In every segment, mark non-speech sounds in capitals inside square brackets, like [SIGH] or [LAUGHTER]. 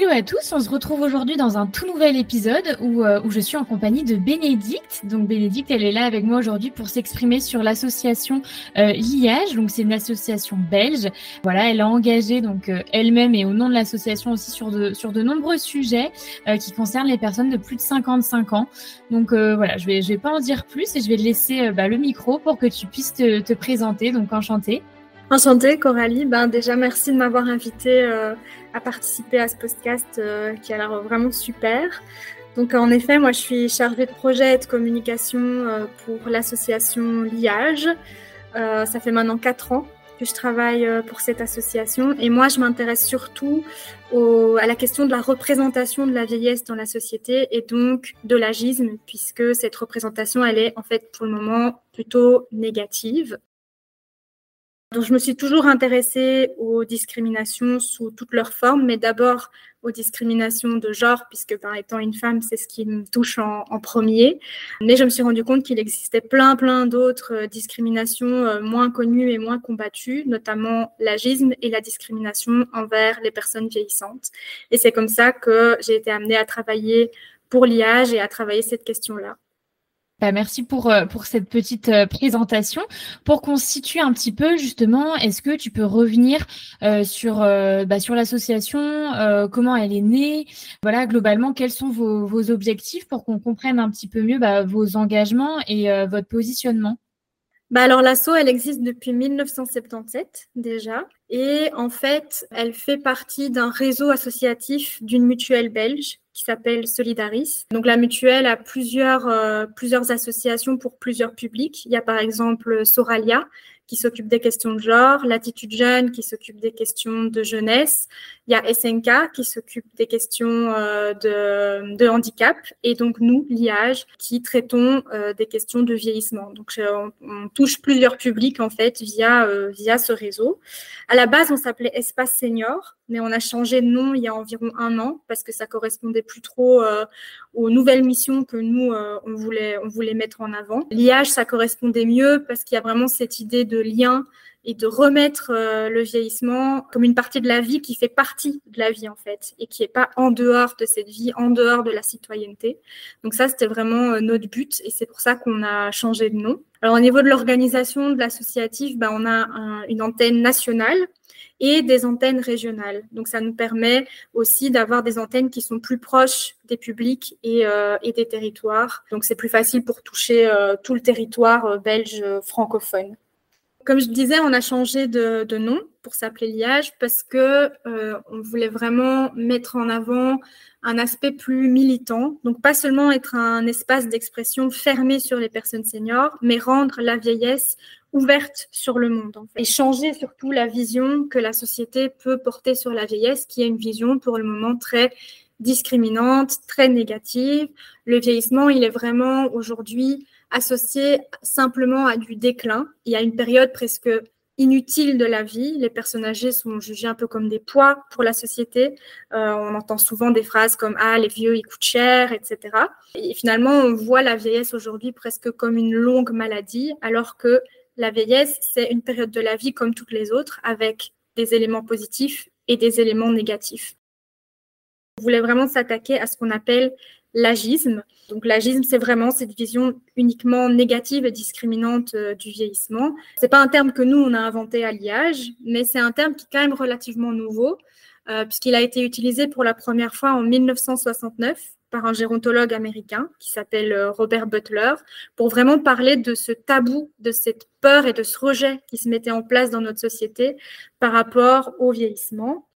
Hello à tous, on se retrouve aujourd'hui dans un tout nouvel épisode où, euh, où je suis en compagnie de Bénédicte. Donc Bénédicte, elle est là avec moi aujourd'hui pour s'exprimer sur l'association euh, Liage. Donc c'est une association belge. Voilà, elle a engagé donc euh, elle-même et au nom de l'association aussi sur de sur de nombreux sujets euh, qui concernent les personnes de plus de 55 ans. Donc voilà, je vais je vais pas en dire plus et je vais te laisser bah, le micro pour que tu puisses te, te présenter. Donc enchantée. Enchantée, Coralie. Ben, déjà, merci de m'avoir invitée euh, à participer à ce podcast euh, qui a l'air vraiment super. Donc, en effet, moi, je suis chargée de projet et de communication euh, pour l'association Liage. ça fait maintenant quatre ans que je travaille pour cette association. Et moi, je m'intéresse surtout au, à la question de la représentation de la vieillesse dans la société et donc de l'agisme, puisque cette représentation, elle est en fait pour le moment plutôt négative. Donc, je me suis toujours intéressée aux discriminations sous toutes leurs formes, mais d'abord aux discriminations de genre, puisque par étant une femme, c'est ce qui me touche en, premier. Mais je me suis rendu compte qu'il existait plein, plein d'autres euh, discriminations euh, moins connues et moins combattues, notamment l'agisme et la discrimination envers les personnes vieillissantes. Et c'est comme ça que j'ai été amenée à travailler pour l'IAGE et à travailler cette question-là. Bah, merci pour, euh, pour cette petite euh, présentation. Pour qu'on situe un petit peu, justement, est-ce que tu peux revenir euh, sur, bah, sur l'association, comment elle est née, voilà, globalement, quels sont vos, vos objectifs pour qu'on comprenne un petit peu mieux bah, vos engagements et votre positionnement? Bah alors l'asso, elle existe depuis 1977 déjà. Et en fait, elle fait partie d'un réseau associatif d'une mutuelle belge qui s'appelle Solidaris. Donc la mutuelle a plusieurs, euh, plusieurs associations pour plusieurs publics. Il y a par exemple Soralia qui s'occupe des questions de genre, Latitude Jeune qui s'occupe des questions de jeunesse, il y a SNK qui s'occupe des questions euh, de, handicap et donc nous, l'IAGE, qui traitons euh, des questions de vieillissement. Donc on, on, touche plusieurs publics en fait via, euh, via ce réseau. À la base, on s'appelait Espace Senior mais on a changé de nom il y a environ un an parce que ça correspondait plus trop euh, aux nouvelles missions que nous euh, on voulait on voulait mettre en avant. L'IH ça correspondait mieux parce qu'il y a vraiment cette idée de lien et de remettre euh, le vieillissement comme une partie de la vie qui fait partie de la vie en fait et qui est pas en dehors de cette vie, en dehors de la citoyenneté. Donc ça c'était vraiment notre but et c'est pour ça qu'on a changé de nom. Alors au niveau de l'organisation de l'associatif, ben, on a une antenne nationale et des antennes régionales. Donc, ça nous permet aussi d'avoir des antennes qui sont plus proches des publics et, euh, et des territoires. Donc, c'est plus facile pour toucher euh, tout le territoire euh, belge francophone. Comme je disais, on a changé de, de nom pour s'appeler Liage parce que on voulait vraiment mettre en avant un aspect plus militant. Donc, pas seulement être un espace d'expression fermé sur les personnes seniors, mais rendre la vieillesse ouverte sur le monde et changer surtout la vision que la société peut porter sur la vieillesse, qui est une vision pour le moment très discriminante, très négative. Le vieillissement, il est vraiment aujourd'hui associé simplement à du déclin. Il y a une période presque inutile de la vie. Les personnes âgées sont jugées un peu comme des poids pour la société. Euh, on entend souvent des phrases comme Ah, les vieux, ils coûtent cher, etc. Et finalement, on voit la vieillesse aujourd'hui presque comme une longue maladie, alors que la vieillesse, c'est une période de la vie comme toutes les autres, avec des éléments positifs et des éléments négatifs. On voulait vraiment s'attaquer à ce qu'on appelle l'agisme. Donc l'agisme, c'est vraiment cette vision uniquement négative et discriminante euh, du vieillissement. C'est pas un terme que nous on a inventé à l'IAGE, mais c'est un terme qui est quand même relativement nouveau, euh, puisqu'il a été utilisé pour la première fois en 1969 par un gérontologue américain qui s'appelle euh, Robert Butler, pour vraiment parler de ce tabou, de cette peur et de ce rejet qui se mettait en place dans notre société par rapport au vieillissement.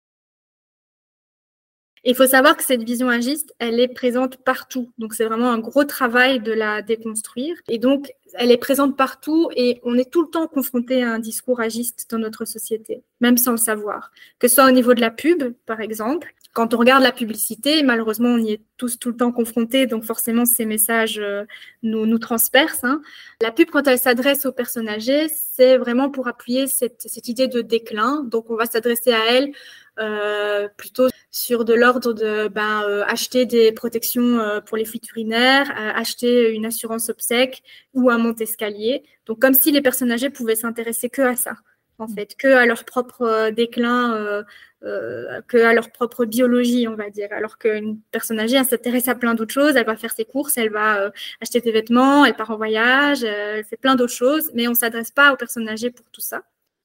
Il faut savoir que cette vision agiste, elle est présente partout. Donc, c'est vraiment un gros travail de la déconstruire. Et donc, elle est présente partout et on est tout le temps confronté à un discours agiste dans notre société, même sans le savoir. Que ce soit au niveau de la pub, par exemple. Quand on regarde la publicité, malheureusement, on y est tous tout le temps confrontés, donc forcément, ces messages euh, nous, nous transpercent. Hein. La pub, quand elle s'adresse aux personnes âgées, c'est vraiment pour appuyer cette, cette idée de déclin. Donc, on va s'adresser à elles euh, plutôt sur de l'ordre de ben, euh, acheter des protections euh, pour les fuites urinaires, acheter une assurance obsèque ou un monte-escalier. Donc comme si les personnes âgées pouvaient s'intéresser que à ça, en mm. fait, que à leur propre déclin, que à leur propre biologie, on va dire. Alors qu'une personne âgée, elle s'intéresse à plein d'autres choses, elle va faire ses courses, elle va acheter des vêtements, elle part en voyage, elle fait plein d'autres choses, mais on s'adresse pas aux personnes âgées pour tout ça.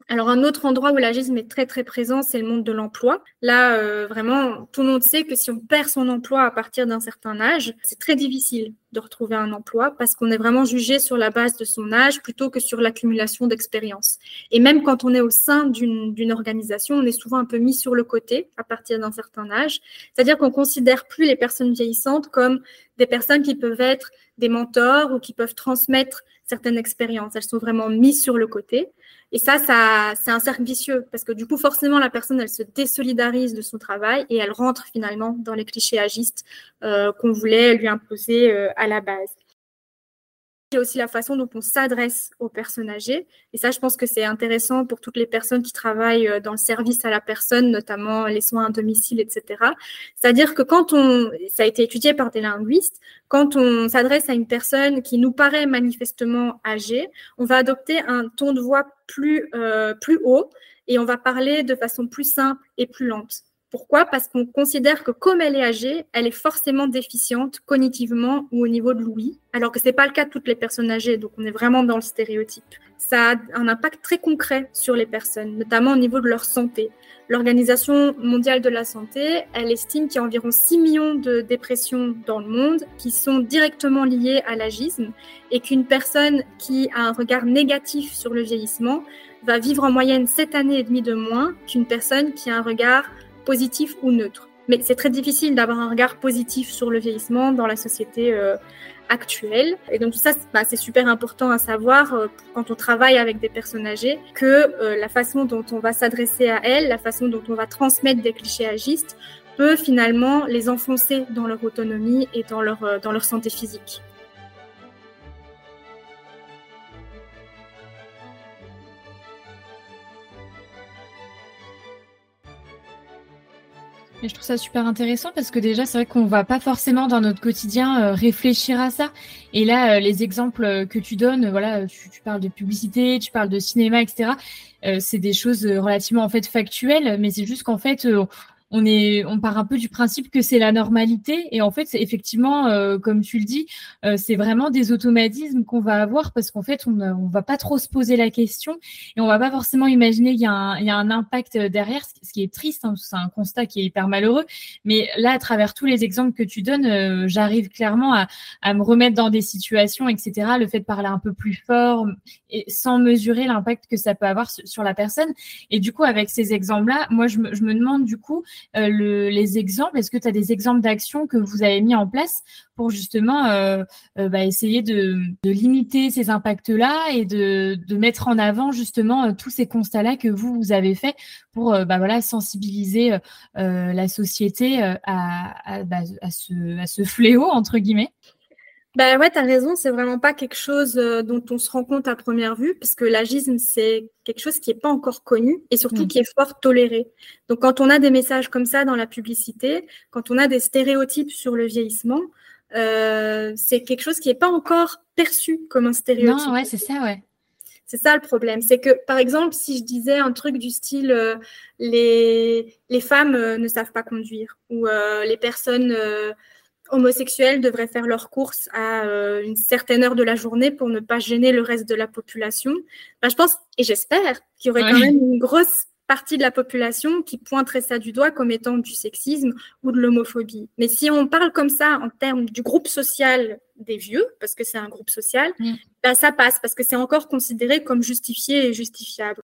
Alors un autre endroit où l'agisme est très très présent, c'est le monde de l'emploi. Là, euh, vraiment, tout le monde sait que si on perd son emploi à partir d'un certain âge, c'est très difficile de retrouver un emploi parce qu'on est vraiment jugé sur la base de son âge plutôt que sur l'accumulation d'expérience. Et même quand on est au sein d'une organisation, on est souvent un peu mis sur le côté à partir d'un certain âge. C'est-à-dire qu'on considère plus les personnes vieillissantes comme des personnes qui peuvent être des mentors ou qui peuvent transmettre certaines expériences. Elles sont vraiment mises sur le côté. Et ça, ça c'est un cercle vicieux parce que du coup, forcément, la personne, elle se désolidarise de son travail et elle rentre finalement dans les clichés agistes euh, qu'on voulait lui imposer euh, à la base. A aussi la façon dont on s'adresse aux personnes âgées. Et ça, je pense que c'est intéressant pour toutes les personnes qui travaillent euh, dans le service à la personne, notamment les soins à domicile, etc. C'est-à-dire que quand on, ça a été étudié par des linguistes, quand on s'adresse à une personne qui nous paraît manifestement âgée, on va adopter un ton de voix plus, euh, plus haut et on va parler de façon plus simple et plus lente. Pourquoi? Parce qu'on considère que comme elle est âgée, elle est forcément déficiente cognitivement ou au niveau de l'ouïe, alors que ce n'est pas le cas de toutes les personnes âgées, donc on est vraiment dans le stéréotype. Ça a un impact très concret sur les personnes, notamment au niveau de leur santé. L'Organisation mondiale de la santé, elle estime qu'il y a environ 6 millions de dépressions dans le monde qui sont directement liées à l'agisme et qu'une personne qui a un regard négatif sur le vieillissement va vivre en moyenne 7 années et demie de moins qu'une personne qui a un regard positif ou neutre. Mais c'est très difficile d'avoir un regard positif sur le vieillissement dans la société euh, actuelle. Et donc ça, bah, c'est super important à savoir euh, quand on travaille avec des personnes âgées, que euh, la façon dont on va s'adresser à elles, la façon dont on va transmettre des clichés agistes, peut finalement les enfoncer dans leur autonomie et dans leur, dans leur santé physique. Je trouve ça super intéressant parce que déjà, c'est vrai qu'on va pas forcément dans notre quotidien euh, réfléchir à ça. Et là, euh, les exemples euh, que tu donnes, voilà, tu, parles de publicité, tu parles de cinéma, etc. c'est des choses relativement en fait factuelles, mais c'est juste qu'en fait, on est, on part un peu du principe que c'est la normalité. Et en fait, effectivement, euh, comme tu le dis, euh, c'est vraiment des automatismes qu'on va avoir parce qu'en fait, on ne va pas trop se poser la question et on va pas forcément imaginer qu'il y, a un, il y a un impact derrière, ce qui est triste. Hein, c'est un constat qui est hyper malheureux. Mais là, à travers tous les exemples que tu donnes, euh, j'arrive clairement à, à, me remettre dans des situations, etc. Le fait de parler un peu plus fort et sans mesurer l'impact que ça peut avoir sur la personne. Et du coup, avec ces exemples-là, moi, je me, je me demande du coup, euh, le, les exemples Est-ce que tu as des exemples d'actions que vous avez mis en place pour justement euh, euh, bah, essayer de, limiter ces impacts-là et de, mettre en avant justement tous ces constats-là que vous, avez fait pour bah, voilà, sensibiliser la société bah, à, ce, à ce fléau, entre guillemets? Bah ouais, tu as raison, c'est vraiment pas quelque chose euh, dont on se rend compte à première vue, parce que l'agisme, c'est quelque chose qui n'est pas encore connu et surtout mm. qui est fort toléré. Donc quand on a des messages comme ça dans la publicité, quand on a des stéréotypes sur le vieillissement, euh, c'est quelque chose qui n'est pas encore perçu comme un stéréotype. Non, ouais, c'est ça, ouais. C'est ça le problème. C'est que, par exemple, si je disais un truc du style euh, les, les femmes ne savent pas conduire ou les personnes homosexuels devraient faire leurs courses à euh, une certaine heure de la journée pour ne pas gêner le reste de la population. Ben, je pense, et j'espère, qu'il y aurait quand même une grosse partie de la population qui pointerait ça du doigt comme étant du sexisme ou de l'homophobie. Mais si on parle comme ça en termes du groupe social des vieux, parce que c'est un groupe social, mm. bah, ça passe parce que c'est encore considéré comme justifié et justifiable.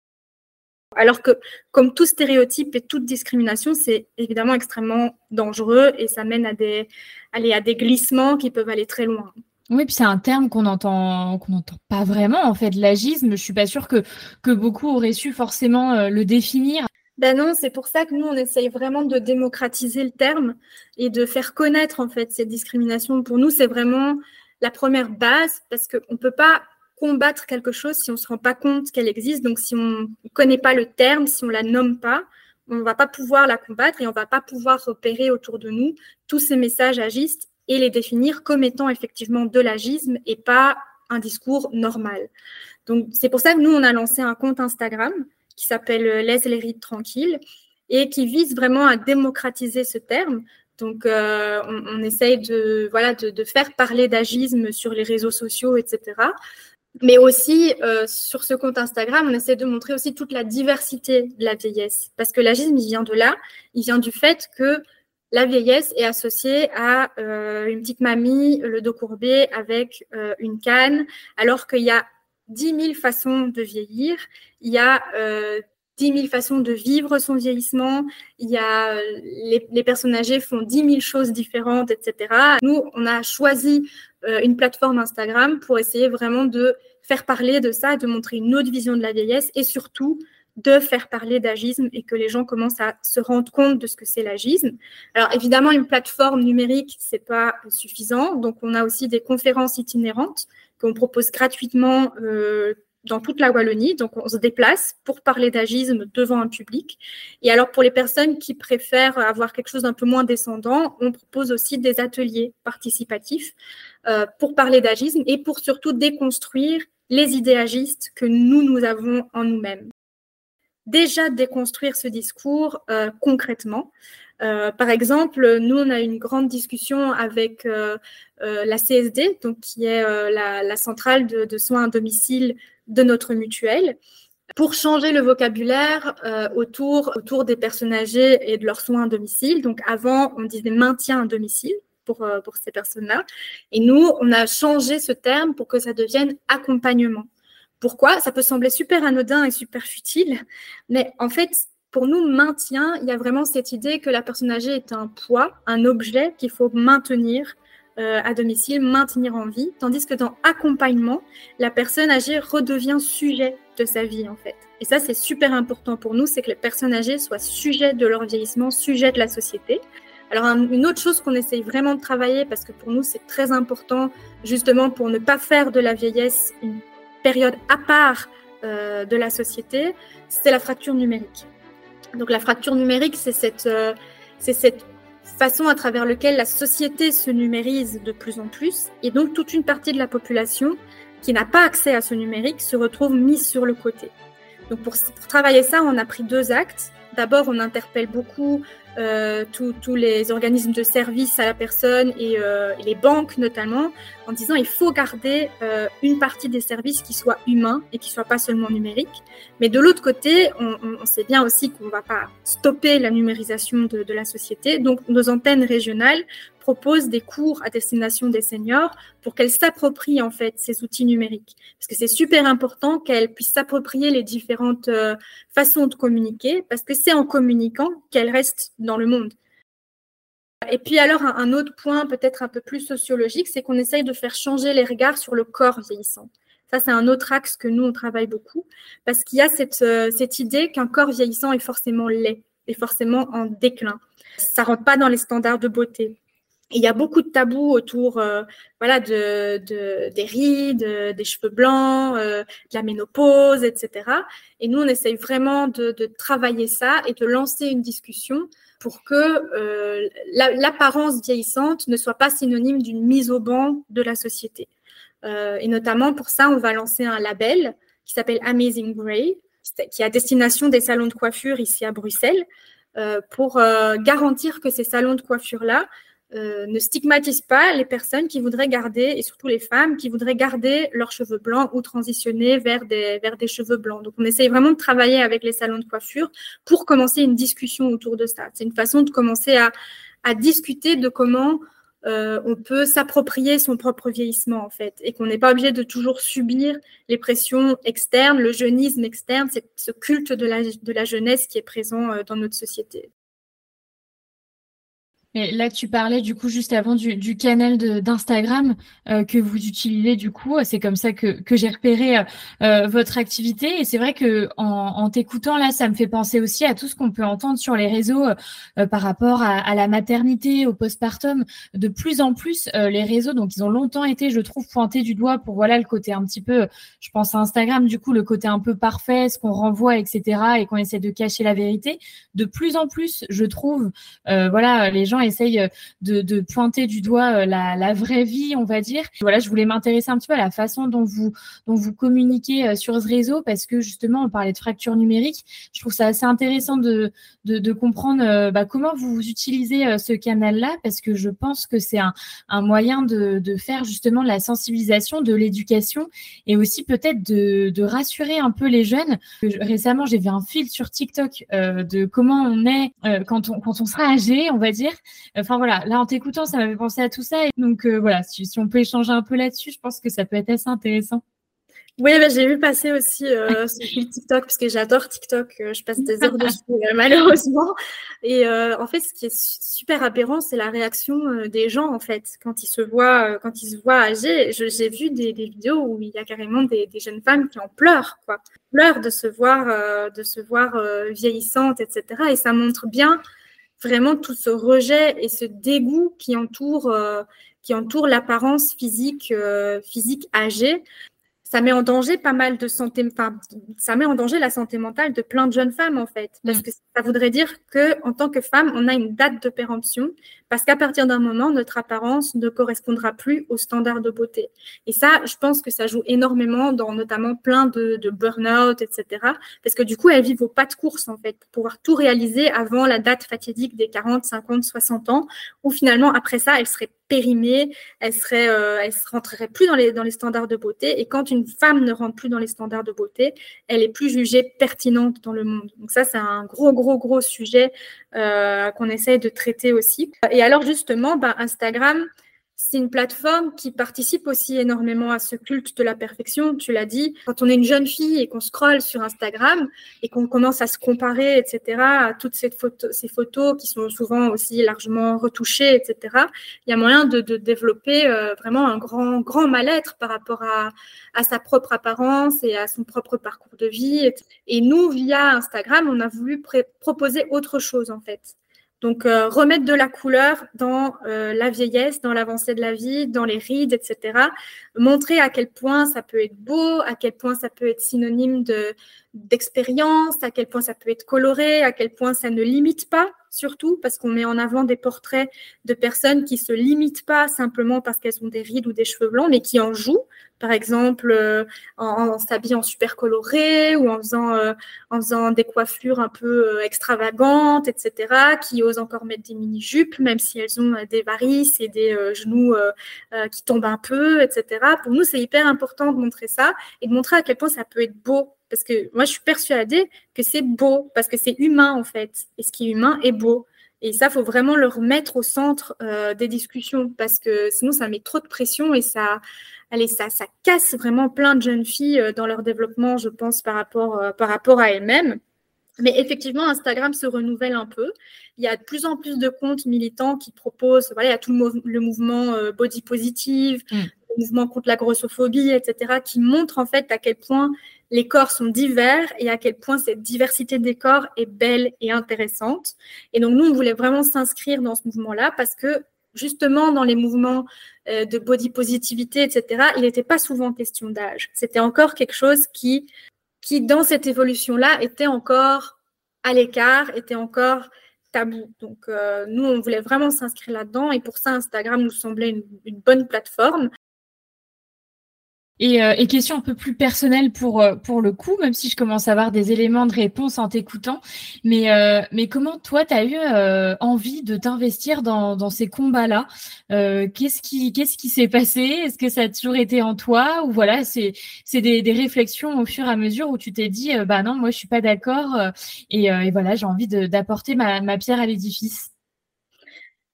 Alors que, comme tout stéréotype et toute discrimination, c'est évidemment extrêmement dangereux et ça mène à des, à des glissements qui peuvent aller très loin. Oui, puis c'est un terme qu'on entend qu'on n'entend pas vraiment en fait. L'agisme, je suis pas sûre que que beaucoup auraient su forcément euh, le définir. Ben non, c'est pour ça que nous on essaye vraiment de démocratiser le terme et de faire connaître en fait cette discrimination. Pour nous, c'est vraiment la première base parce qu'on ne peut pas combattre quelque chose si on ne se rend pas compte qu'elle existe. Donc si on ne connaît pas le terme, si on la nomme pas, on ne va pas pouvoir la combattre et on ne va pas pouvoir repérer autour de nous tous ces messages agistes et les définir comme étant effectivement de l'agisme et pas un discours normal. Donc, c'est pour ça que nous, on a lancé un compte Instagram qui s'appelle euh, Laisse les rides tranquilles et qui vise vraiment à démocratiser ce terme. Donc, euh, on, essaye de, voilà, de, faire parler d'agisme sur les réseaux sociaux, etc. Mais aussi, euh, sur ce compte Instagram, on essaie de montrer aussi toute la diversité de la vieillesse. Parce que l'agisme, il vient de là. Il vient du fait que la vieillesse est associée à euh, une petite mamie, le dos courbé avec euh, une canne, alors qu'il y a 10 000 façons de vieillir, il y a euh, 10 000 façons de vivre son vieillissement, il y a les, les, personnes âgées font 10 000 choses différentes, etc. Nous, on a choisi une plateforme Instagram pour essayer vraiment de faire parler de ça, de montrer une autre vision de la vieillesse et surtout de faire parler d'agisme et que les gens commencent à se rendre compte de ce que c'est l'agisme. Alors évidemment, une plateforme numérique, c'est pas suffisant. Donc on a aussi des conférences itinérantes qu'on propose gratuitement euh, dans toute la Wallonie. Donc on se déplace pour parler d'agisme devant un public. Et alors pour les personnes qui préfèrent avoir quelque chose d'un peu moins descendant, on propose aussi des ateliers participatifs euh, pour parler d'agisme et pour surtout déconstruire les idées agistes que nous, nous avons en nous-mêmes déjà déconstruire ce discours euh, concrètement. Euh, par exemple, nous, on a une grande discussion avec la CSD, donc qui est la, centrale de, soins à domicile de notre mutuelle, pour changer le vocabulaire autour, autour des personnes âgées et de leurs soins à domicile. Donc avant, on disait maintien à domicile. Pour, pour ces personnes-là. Et nous, on a changé ce terme pour que ça devienne accompagnement. Pourquoi? Ça peut sembler super anodin et super futile, mais en fait, pour nous, maintien, il y a vraiment cette idée que la personne âgée est un poids, un objet qu'il faut maintenir euh, à domicile, maintenir en vie, tandis que dans accompagnement, la personne âgée redevient sujet de sa vie en fait. Et ça, c'est super important pour nous, c'est que les personnes âgées soient sujet de leur vieillissement, sujet de la société. Alors, une autre chose qu'on essaye vraiment de travailler, parce que pour nous, c'est très important, justement, pour ne pas faire de la vieillesse une période à part euh, de la société, c'est la fracture numérique. Donc la fracture numérique, c'est cette, euh, c'est cette façon à travers laquelle la société se numérise de plus en plus, et donc toute une partie de la population qui n'a pas accès à ce numérique se retrouve mise sur le côté. Donc pour, pour travailler ça, on a pris deux actes. D'abord, on interpelle beaucoup euh, tous les organismes de services à la personne euh, et, les banques notamment, en disant il faut garder euh, une partie des services qui soient humains et qui soient pas seulement numériques. Mais de l'autre côté, on, sait bien aussi qu'on va pas stopper la numérisation de, de la société. Donc nos antennes régionales propose des cours à destination des seniors pour qu'elles s'approprient en fait ces outils numériques. Parce que c'est super important qu'elles puissent s'approprier les différentes euh, façons de communiquer, parce que c'est en communiquant qu'elles restent dans le monde. Et puis alors un, autre point peut-être un peu plus sociologique, c'est qu'on essaye de faire changer les regards sur le corps vieillissant. Ça, c'est un autre axe que nous, on travaille beaucoup, parce qu'il y a cette, euh, cette idée qu'un corps vieillissant est forcément laid, est forcément en déclin. Ça rentre pas dans les standards de beauté il y a beaucoup de tabous autour euh, voilà, de, de, des rides, euh, des cheveux blancs, euh, de la ménopause, etc. Et nous, on essaye vraiment de, de, travailler ça et de lancer une discussion pour que l'apparence vieillissante ne soit pas synonyme d'une mise au banc de la société. et notamment pour ça, on va lancer un label qui s'appelle Amazing Grey, qui est à destination des salons de coiffure ici à Bruxelles, pour garantir que ces salons de coiffure-là euh, ne stigmatise pas les personnes qui voudraient garder, et surtout les femmes, qui voudraient garder leurs cheveux blancs ou transitionner vers des, vers des cheveux blancs. Donc, on essaye vraiment de travailler avec les salons de coiffure pour commencer une discussion autour de ça. C'est une façon de commencer à, à discuter de comment euh, on peut s'approprier son propre vieillissement, en fait, et qu'on n'est pas obligé de toujours subir les pressions externes, le jeunisme externe, ce culte de la, de la jeunesse qui est présent euh, dans notre société là, tu parlais du coup juste avant du, canal d'Instagram euh, que vous utilisez du coup. C'est comme ça que, j'ai repéré euh, euh, votre activité. Et c'est vrai que en, t'écoutant là, ça me fait penser aussi à tout ce qu'on peut entendre sur les réseaux par rapport à, la maternité, au postpartum. De plus en plus, les réseaux, donc ils ont longtemps été, je trouve, pointés du doigt pour voilà le côté un petit peu, je pense à Instagram, du coup, le côté un peu parfait, ce qu'on renvoie, etc. et qu'on essaie de cacher la vérité. De plus en plus, je trouve, voilà, les gens essaye euh, de, pointer du doigt euh, la, vraie vie, on va dire. Voilà, je voulais m'intéresser un petit peu à la façon dont vous, dont vous communiquez euh, sur ce réseau parce que justement, on parlait de fracture numérique. Je trouve ça assez intéressant de, de, comprendre bah, comment vous utilisez ce canal-là parce que je pense que c'est un, moyen de, faire justement de la sensibilisation, de l'éducation et aussi peut-être de, rassurer un peu les jeunes. Récemment, j'ai vu un fil sur TikTok de comment on est quand, on, quand on sera âgé, on va dire, Enfin voilà, là en t'écoutant, ça m'avait pensé à tout ça. Et donc euh, voilà, si, on peut échanger un peu là-dessus, je pense que ça peut être assez intéressant. Oui, bah, j'ai vu passer aussi euh, [LAUGHS] TikTok parce que j'adore TikTok. Euh, je passe des heures [LAUGHS] dessus euh, malheureusement. Et en fait, ce qui est super aberrant, c'est la réaction des gens en fait quand ils se voient, quand ils se voient âgés. J'ai vu des, vidéos où il y a carrément des, jeunes femmes qui en pleurent, quoi, pleurent de se voir, de se voir vieillissantes, etc. Et ça montre bien vraiment tout ce rejet et ce dégoût qui entoure, euh, qui entoure l'apparence physique, euh, physique âgée ça met en danger pas mal de santé, enfin, ça met en danger la santé mentale de plein de jeunes femmes en fait, parce mm. que ça voudrait dire que en tant que femme, on a une date de péremption, parce qu'à partir d'un moment, notre apparence ne correspondra plus aux standards de beauté. Et ça, je pense que ça joue énormément dans notamment plein de, burn-out, etc. Parce que du coup, elles vivent au pas de course en fait, pour pouvoir tout réaliser avant la date fatidique des 40, 50, 60 ans, où finalement après ça, elles seraient périmée, elle serait, euh, elle se rentrerait plus dans les, dans les standards de beauté. Et quand une femme ne rentre plus dans les standards de beauté, elle est plus jugée pertinente dans le monde. Donc ça, c'est un gros, gros, gros sujet euh, qu'on essaye de traiter aussi. Alors justement, ben, Instagram, c'est une plateforme qui participe aussi énormément à ce culte de la perfection. Tu l'as dit, quand on est une jeune fille et qu'on scrolle sur Instagram et qu'on commence à se comparer, etc., à toutes ces photos, qui sont souvent aussi largement retouchées, etc., il y a moyen de, développer euh, vraiment un grand, grand mal-être par rapport à sa propre apparence et à son propre parcours de vie. Et nous, via Instagram, on a voulu proposer autre chose, en fait. Donc, euh, remettre de la couleur dans euh, la vieillesse, dans l'avancée de la vie, dans les rides, etc. Montrer à quel point ça peut être beau, à quel point ça peut être synonyme de d'expérience, à quel point ça peut être coloré, à quel point ça ne limite pas, surtout parce qu'on met en avant des portraits de personnes qui se limitent pas simplement parce qu'elles ont des rides ou des cheveux blancs, mais qui en jouent, par exemple euh, en, s'habillant super coloré ou en faisant, euh, des coiffures un peu euh, extravagantes, etc., qui osent encore mettre des mini-jupes, même si elles ont des varices et des genoux qui tombent un peu, etc. Pour nous, c'est hyper important de montrer ça et de montrer à quel point ça peut être beau parce que moi, je suis persuadée que c'est beau, parce que c'est humain, en fait. Et ce qui est humain est beau. Et ça, faut vraiment le remettre au centre euh, des discussions, parce que sinon, ça met trop de pression et ça, allez, ça, ça casse vraiment plein de jeunes filles euh, dans leur développement, je pense, par rapport, euh, par rapport à elles-mêmes. Mais effectivement, Instagram se renouvelle un peu. Il y a de plus en plus de comptes militants qui proposent, voilà, il y a tout le, mouvement body positive, mm. le mouvement contre la grossophobie, etc., qui montrent en fait à quel point les corps sont divers et à quel point cette diversité des corps est belle et intéressante. Et donc, nous, on voulait vraiment s'inscrire dans ce mouvement-là parce que justement, dans les mouvements euh, de body positivité, etc., il n'était pas souvent question d'âge. C'était encore quelque chose qui, qui, dans cette évolution-là, était encore à l'écart, était encore tabou. Donc, euh, nous, on voulait vraiment s'inscrire là-dedans et pour ça, Instagram nous semblait une bonne plateforme. Et, euh, et, question un peu plus personnelle pour euh, pour le coup, même si je commence à avoir des éléments de réponse en t'écoutant. Mais euh, mais comment toi tu as eu envie de t'investir dans, dans ces combats-là? Qu'est-ce qui qu'est-ce qui s'est passé? Est-ce que ça a toujours été en toi? Ou voilà c'est c'est des, des réflexions au fur et à mesure où tu t'es dit bah non moi je suis pas d'accord et, et, voilà j'ai envie d'apporter ma, ma pierre à l'édifice.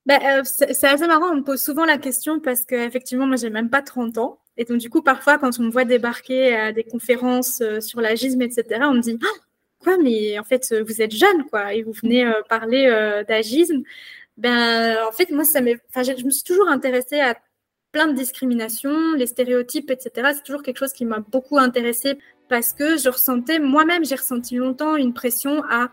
Bah, c'est assez marrant, on me pose souvent la question parce qu'effectivement, moi, j'ai même pas 30 ans. Et donc, du coup, parfois, quand on me voit débarquer à des conférences euh, sur l'agisme, etc., on me dit ah, Quoi, mais en fait, vous êtes jeune, quoi, et vous venez euh, parler euh, d'agisme. Ben, en fait, moi, ça je me suis toujours intéressée à plein de discriminations, les stéréotypes, etc. C'est toujours quelque chose qui m'a beaucoup intéressée parce que je ressentais, moi-même, j'ai ressenti longtemps une pression à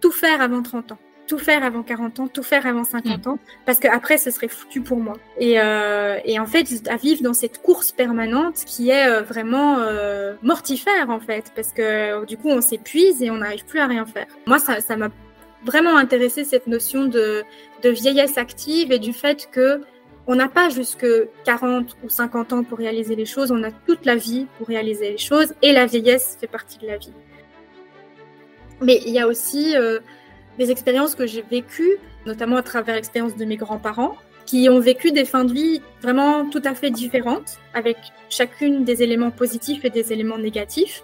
tout faire avant 30 ans tout faire avant 40 ans, tout faire avant 50 mm. ans, parce qu'après, ce serait foutu pour moi. Et, euh, et, en fait, à vivre dans cette course permanente qui est euh, vraiment euh, mortifère, en fait, parce que du coup, on s'épuise et on n'arrive plus à rien faire. Moi, ça m'a vraiment intéressé cette notion de, de vieillesse active et du fait que on n'a pas jusque 40 ou 50 ans pour réaliser les choses, on a toute la vie pour réaliser les choses et la vieillesse fait partie de la vie. Mais il y a aussi des expériences que j'ai vécues, notamment à travers l'expérience de mes grands-parents, qui ont vécu des fins de vie vraiment tout à fait différentes, avec chacune des éléments positifs et des éléments négatifs.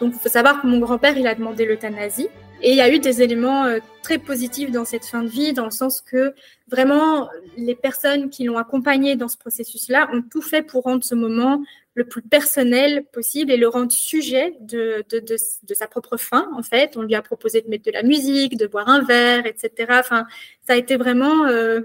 Donc, il faut savoir que mon grand-père, il a demandé l'euthanasie. Et il y a eu des éléments euh, très positifs dans cette fin de vie, dans le sens que vraiment, les personnes qui l'ont accompagné dans ce processus-là ont tout fait pour rendre ce moment le plus personnel possible et le rendre sujet de, de, de, sa propre fin, en fait. On lui a proposé de mettre de la musique, de boire un verre, etc. Enfin, ça a été vraiment... Euh,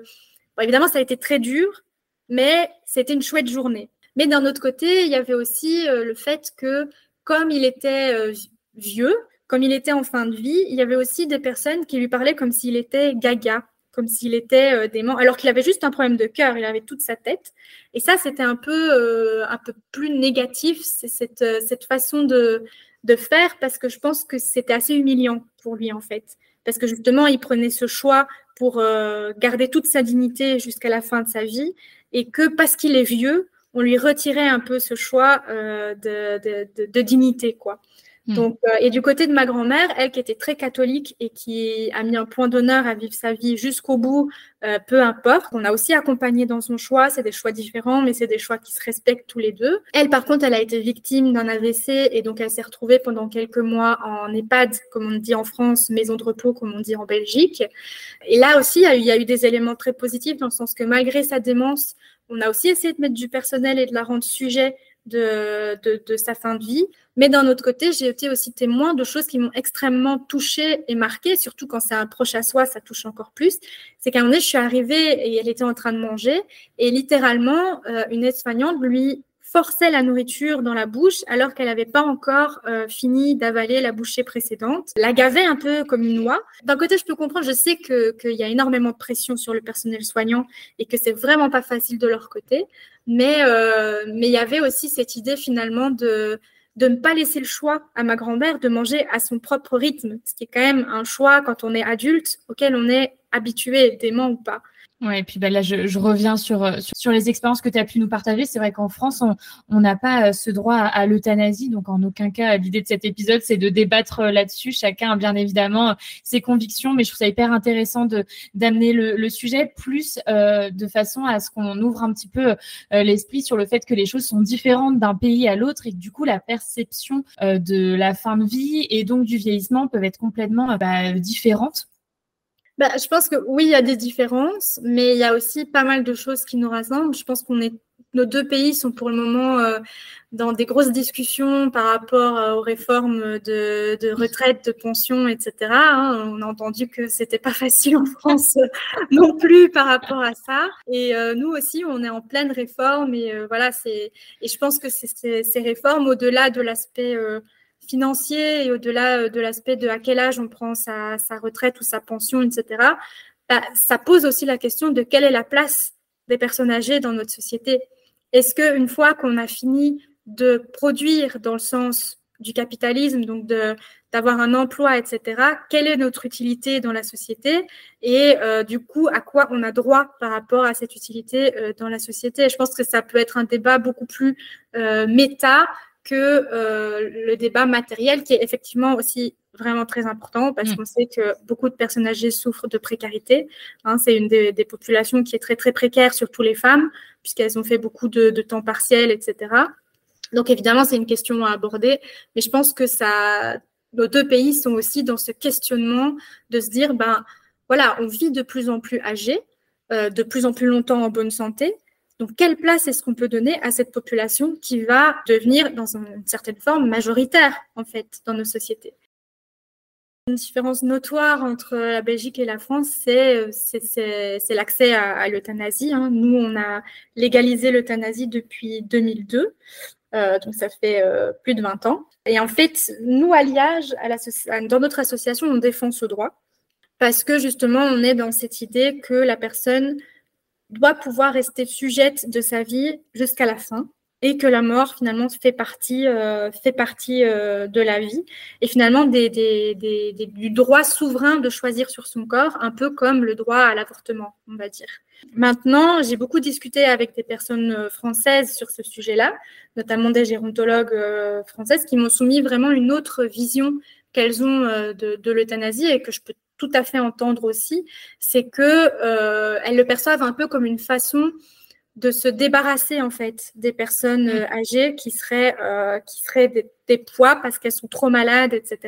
évidemment, ça a été très dur, mais c'était une chouette journée. Mais d'un autre côté, il y avait aussi euh, le fait que, comme il était vieux, comme il était en fin de vie, il y avait aussi des personnes qui lui parlaient comme s'il était gaga comme s'il était euh, dément, alors qu'il avait juste un problème de cœur, il avait toute sa tête. Et ça, c'était un peu, euh, un peu plus négatif, cette, euh, cette façon de, de faire, parce que je pense que c'était assez humiliant pour lui, en fait. Parce que justement, il prenait ce choix pour garder toute sa dignité jusqu'à la fin de sa vie, et que parce qu'il est vieux, on lui retirait un peu ce choix de, de, de, dignité, quoi. Hmm. Donc, euh, et du côté de ma grand-mère, elle qui était très catholique et qui a mis un point d'honneur à vivre sa vie jusqu'au bout, euh, peu importe. On a aussi accompagné dans son choix. C'est des choix différents, mais c'est des choix qui se respectent tous les deux. Elle, par contre, elle a été victime d'un AVC et donc elle s'est retrouvée pendant quelques mois en EHPAD, comme on dit en France, maison de repos, comme on dit en Belgique. Et là aussi, il y a eu, il y a eu des éléments très positifs dans le sens que malgré sa démence, on a aussi essayé de mettre du personnel et de la rendre sujet de, de, sa fin de vie. Mais d'un autre côté, j'ai été aussi témoin de choses qui m'ont extrêmement touchée et marquée, surtout quand c'est un proche à soi, ça touche encore plus. C'est qu'à un moment donné, je suis arrivée et elle était en train de manger et littéralement, euh, une aide-soignante lui forçait la nourriture dans la bouche alors qu'elle n'avait pas encore euh, fini d'avaler la bouchée précédente, la gavait un peu comme une noix. D'un côté, je peux comprendre, je sais qu'il y a énormément de pression sur le personnel soignant et que c'est vraiment pas facile de leur côté, mais euh, mais il y avait aussi cette idée finalement de de ne pas laisser le choix à ma grand-mère de manger à son propre rythme, ce qui est quand même un choix quand on est adulte auquel on est habitué, dément ou pas. Ouais, et puis bah, là, je, je reviens sur, euh, sur, sur, les expériences que tu as pu nous partager. C'est vrai qu'en France, on n'a pas euh, ce droit à, l'euthanasie. Donc, en aucun cas, l'idée de cet épisode, c'est de débattre euh, là-dessus. Chacun a bien évidemment ses convictions, mais je trouve ça hyper intéressant de d'amener le, le, sujet plus euh, de façon à ce qu'on ouvre un petit peu euh, l'esprit sur le fait que les choses sont différentes d'un pays à l'autre et que du coup, la perception euh, de la fin de vie et donc du vieillissement peuvent être complètement bah, différentes. Bah, je pense que oui, il y a des différences, mais il y a aussi pas mal de choses qui nous rassemblent. Je pense qu'on est, nos deux pays sont pour le moment euh, dans des grosses discussions par rapport euh, aux réformes de, retraite, de pension, etc. Hein. On a entendu que c'était pas [LAUGHS] facile en France non plus par rapport à ça. Et euh, nous aussi, on est en pleine réforme. Et voilà. Et je pense que ces réformes, au-delà de l'aspect financier et au-delà euh, de l'aspect de à quel âge on prend sa, retraite ou sa pension, etc., bah, ça pose aussi la question de quelle est la place des personnes âgées dans notre société. Est-ce qu'une fois qu'on a fini de produire dans le sens du capitalisme, donc d'avoir un emploi, etc. Quelle est notre utilité dans la société et euh, du coup à quoi on a droit par rapport à cette utilité euh, dans la société? je pense que ça peut être un débat beaucoup plus euh, méta que le débat matériel qui est effectivement aussi vraiment très important parce mm. qu'on sait que beaucoup de personnes âgées souffrent de précarité. Hein, c'est une des, populations qui est très très précaire, surtout les femmes, puisqu'elles ont fait beaucoup de, de temps partiel, etc. Donc évidemment, c'est une question à aborder, mais je pense que ça, nos deux pays sont aussi dans ce questionnement de se dire, ben voilà, on vit de plus en plus âgé, euh, de plus en plus longtemps en bonne santé. Donc, quelle place est-ce qu'on peut donner à cette population qui va devenir, dans une certaine forme, majoritaire, en fait, dans nos sociétés? Une différence notoire entre la Belgique et la France, c'est l'accès à, l'euthanasie. Hein. Nous, on a légalisé l'euthanasie depuis 2002. Euh, donc ça fait euh, plus de 20 ans. Et en fait, nous, à Liège, dans notre association, on défend ce droit parce que justement, on est dans cette idée que la personne doit pouvoir rester sujette de sa vie jusqu'à la fin et que la mort finalement fait partie, euh, fait partie euh, de la vie et finalement des, des, des, du droit souverain de choisir sur son corps, un peu comme le droit à l'avortement, on va dire. Maintenant, j'ai beaucoup discuté avec des personnes euh, françaises sur ce sujet-là, notamment des gérontologues françaises qui m'ont soumis vraiment une autre vision qu'elles ont de, de l'euthanasie et que je peux tout à fait entendre aussi, c'est que elles le perçoivent un peu comme une façon de se débarrasser en fait des personnes mm. euh, âgées qui seraient, euh, qui seraient des, poids parce qu'elles sont trop malades, etc.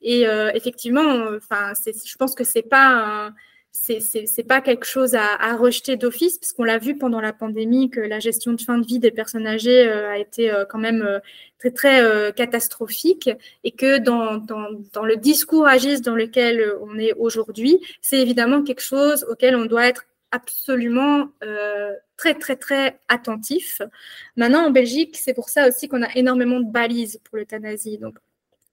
Et euh, effectivement, enfin, je pense que c'est pas c'est pas quelque chose à, rejeter d'office, parce qu'on l'a vu pendant la pandémie que la gestion de fin de vie des personnes âgées a été quand même très très catastrophique, et que dans, dans, dans, le discours agiste dans lequel on est aujourd'hui, c'est évidemment quelque chose auquel on doit être absolument euh, très, très, très attentif. Maintenant, en Belgique, c'est pour ça aussi qu'on a énormément de balises pour l'euthanasie. Donc,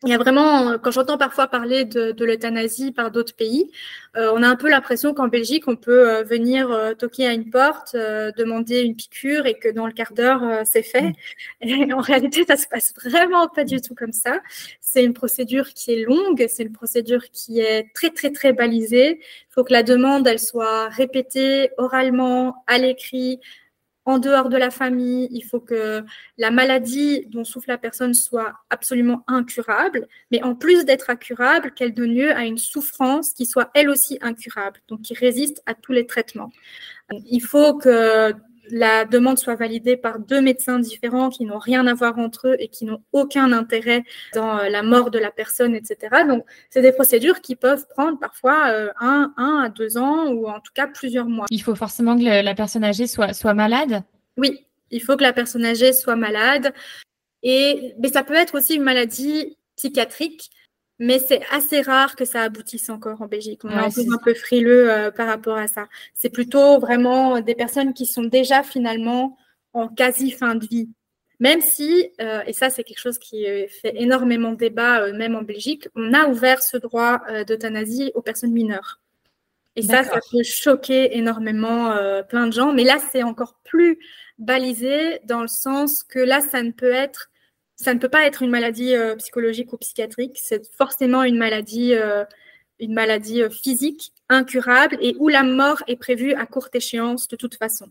il y a vraiment, quand j'entends parfois parler de, l'euthanasie par d'autres pays, euh, on a un peu l'impression qu'en Belgique, on peut euh, venir euh, toquer à une porte, demander une piqûre et que dans le quart d'heure, c'est fait. Mm. Et en réalité, ça se passe vraiment pas du tout comme ça. C'est une procédure qui est longue, c'est une procédure qui est très, très, très balisée. Il faut que la demande, elle soit répétée oralement, à l'écrit, en dehors de la famille, il faut que la maladie dont souffre la personne soit absolument incurable, mais en plus d'être incurable, qu'elle donne lieu à une souffrance qui soit elle aussi incurable, donc qui résiste à tous les traitements. Il faut que la demande soit validée par deux médecins différents qui n'ont rien à voir entre eux et qui n'ont aucun intérêt dans euh, la mort de la personne, etc. Donc, c'est des procédures qui peuvent prendre parfois euh, un, un à deux ans ou en tout cas plusieurs mois. Il faut forcément que la personne âgée soit, soit malade? Oui, il faut que la personne âgée soit malade. Et, mais ça peut être aussi une maladie psychiatrique mais c'est assez rare que ça aboutisse encore en Belgique. On est un peu frileux euh, par rapport à ça. C'est plutôt vraiment des personnes qui sont déjà finalement en quasi fin de vie. Même si, euh, et ça c'est quelque chose qui euh, fait énormément débat, même en Belgique, on a ouvert ce droit d'euthanasie aux personnes mineures. Et ça, ça peut choquer énormément plein de gens. Mais là, c'est encore plus balisé dans le sens que là, ça ne peut être ça ne peut pas être une maladie euh, psychologique ou psychiatrique, c'est forcément une maladie, euh, une maladie euh, physique incurable et où la mort est prévue à courte échéance de toute façon.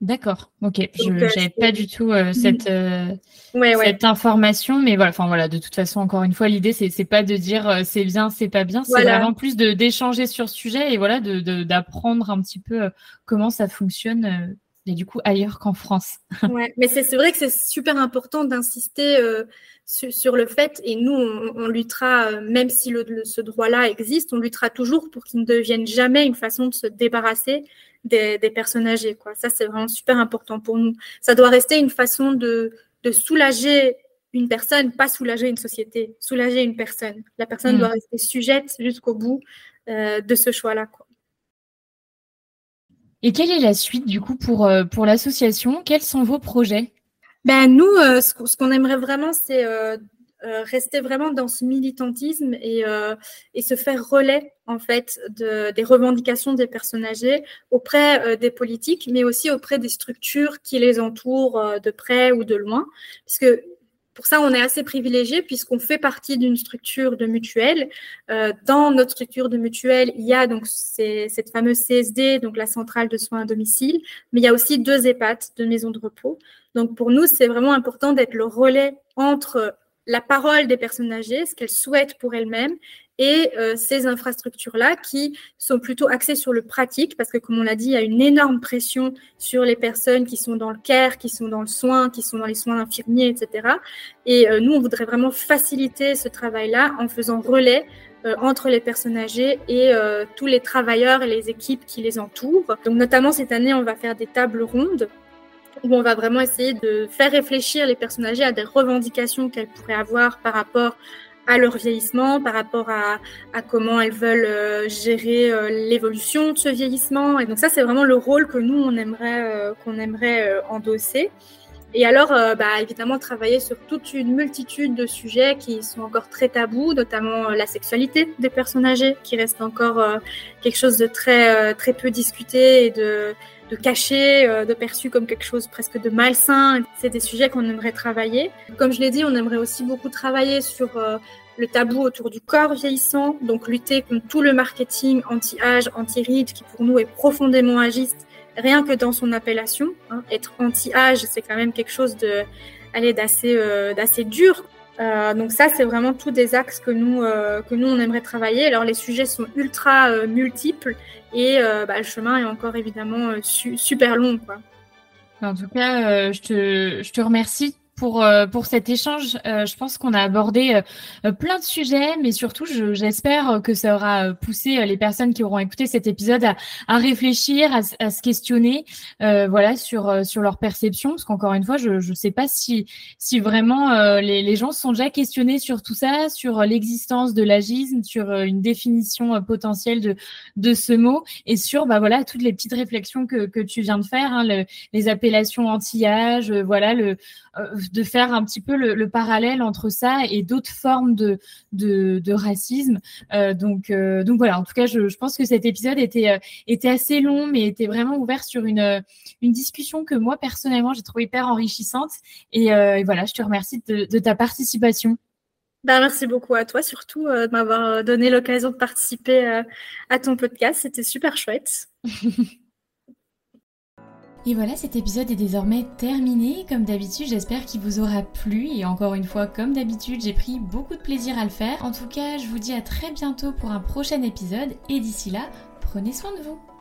D'accord, ok. Je n'avais pas du tout cette, cette information, mais voilà, enfin voilà, de toute façon, encore une fois, l'idée c'est n'est pas de dire c'est bien, c'est pas bien, c'est vraiment plus de d'échanger sur ce sujet et voilà, d'apprendre de, un petit peu comment ça fonctionne et du coup ailleurs qu'en France. [LAUGHS] ouais, mais c'est vrai que c'est super important d'insister euh, sur, le fait, et nous, on, luttera, euh, même si le, ce droit-là existe, on luttera toujours pour qu'il ne devienne jamais une façon de se débarrasser des, des personnes âgées. Quoi. Ça, c'est vraiment super important pour nous. Ça doit rester une façon de, de soulager une personne, pas soulager une société, soulager une personne. La personne mm. doit rester sujette jusqu'au bout euh, de ce choix-là. Et quelle est la suite du coup pour, euh, pour l'association? Quels sont vos projets? Ben, Nous, euh, ce qu'on aimerait vraiment, c'est euh, rester vraiment dans ce militantisme et, et se faire relais en fait de, des revendications des personnes âgées auprès des politiques, mais aussi auprès des structures qui les entourent de près ou de loin. Puisque pour ça, on est assez privilégié puisqu'on fait partie d'une structure de mutuelle. Euh, dans notre structure de mutuelle, il y a donc cette fameuse CSD, donc la centrale de soins à domicile, mais il y a aussi deux EHPAD, deux maisons de repos. Donc pour nous, c'est vraiment important d'être le relais entre la parole des personnes âgées, ce qu'elles souhaitent pour elles-mêmes, et euh, ces infrastructures-là qui sont plutôt axées sur le pratique, parce que comme on l'a dit, il y a une énorme pression sur les personnes qui sont dans le care, qui sont dans le soin, qui sont dans les soins infirmiers, etc. Et euh, nous, on voudrait vraiment faciliter ce travail-là en faisant relais euh, entre les personnes âgées et tous les travailleurs et les équipes qui les entourent. Donc notamment cette année, on va faire des tables rondes où on va vraiment essayer de faire réfléchir les personnes âgées à des revendications qu'elles pourraient avoir par rapport à leur vieillissement, par rapport à, à comment elles veulent euh, gérer euh, l'évolution de ce vieillissement. Et donc ça, c'est vraiment le rôle que nous, on aimerait, euh, qu'on aimerait endosser. Et alors, bah, évidemment, travailler sur toute une multitude de sujets qui sont encore très tabous, notamment la sexualité des personnes âgées, qui reste encore quelque chose de très, très peu discuté et de, de caché, de perçu comme quelque chose presque de malsain. C'est des sujets qu'on aimerait travailler. Comme je l'ai dit, on aimerait aussi beaucoup travailler sur le tabou autour du corps vieillissant, donc lutter contre tout le marketing anti-âge, anti-ride, qui pour nous est profondément agiste, rien que dans son appellation. Hein. Être anti-âge, c'est quand même quelque chose de, d'assez, euh, d'assez dur. Euh, donc ça, c'est vraiment tous des axes que nous, euh, que nous, on aimerait travailler. Alors les sujets sont ultra multiples et bah, le chemin est encore évidemment super long. Quoi. En tout cas, je, te, je te remercie pour, euh, pour cet échange. Euh, je pense qu'on a abordé euh, plein de sujets, mais surtout, j'espère que ça aura poussé les personnes qui auront écouté cet épisode à, à réfléchir, à, se questionner, voilà, sur sur leur perception, parce qu'encore une fois, je ne sais pas si si vraiment les, les gens sont déjà questionnés sur tout ça, sur l'existence de l'agisme, sur une définition potentielle de de ce mot, et sur bah voilà toutes les petites réflexions que que tu viens de faire, hein, le, les appellations anti-âge, voilà le de faire un petit peu le, parallèle entre ça et d'autres formes de, de, racisme. Euh, donc, euh, donc voilà, en tout cas, je, pense que cet épisode était, euh, était assez long, mais était vraiment ouvert sur une, une discussion que moi, personnellement, j'ai trouvé hyper enrichissante. Et, voilà, je te remercie de, ta participation. Ben, merci beaucoup à toi, surtout de m'avoir donné l'occasion de participer à ton podcast. C'était super chouette. [LAUGHS] Et voilà, cet épisode est désormais terminé. Comme d'habitude, j'espère qu'il vous aura plu. Et encore une fois, comme d'habitude, j'ai pris beaucoup de plaisir à le faire. En tout cas, je vous dis à très bientôt pour un prochain épisode. Et d'ici là, prenez soin de vous.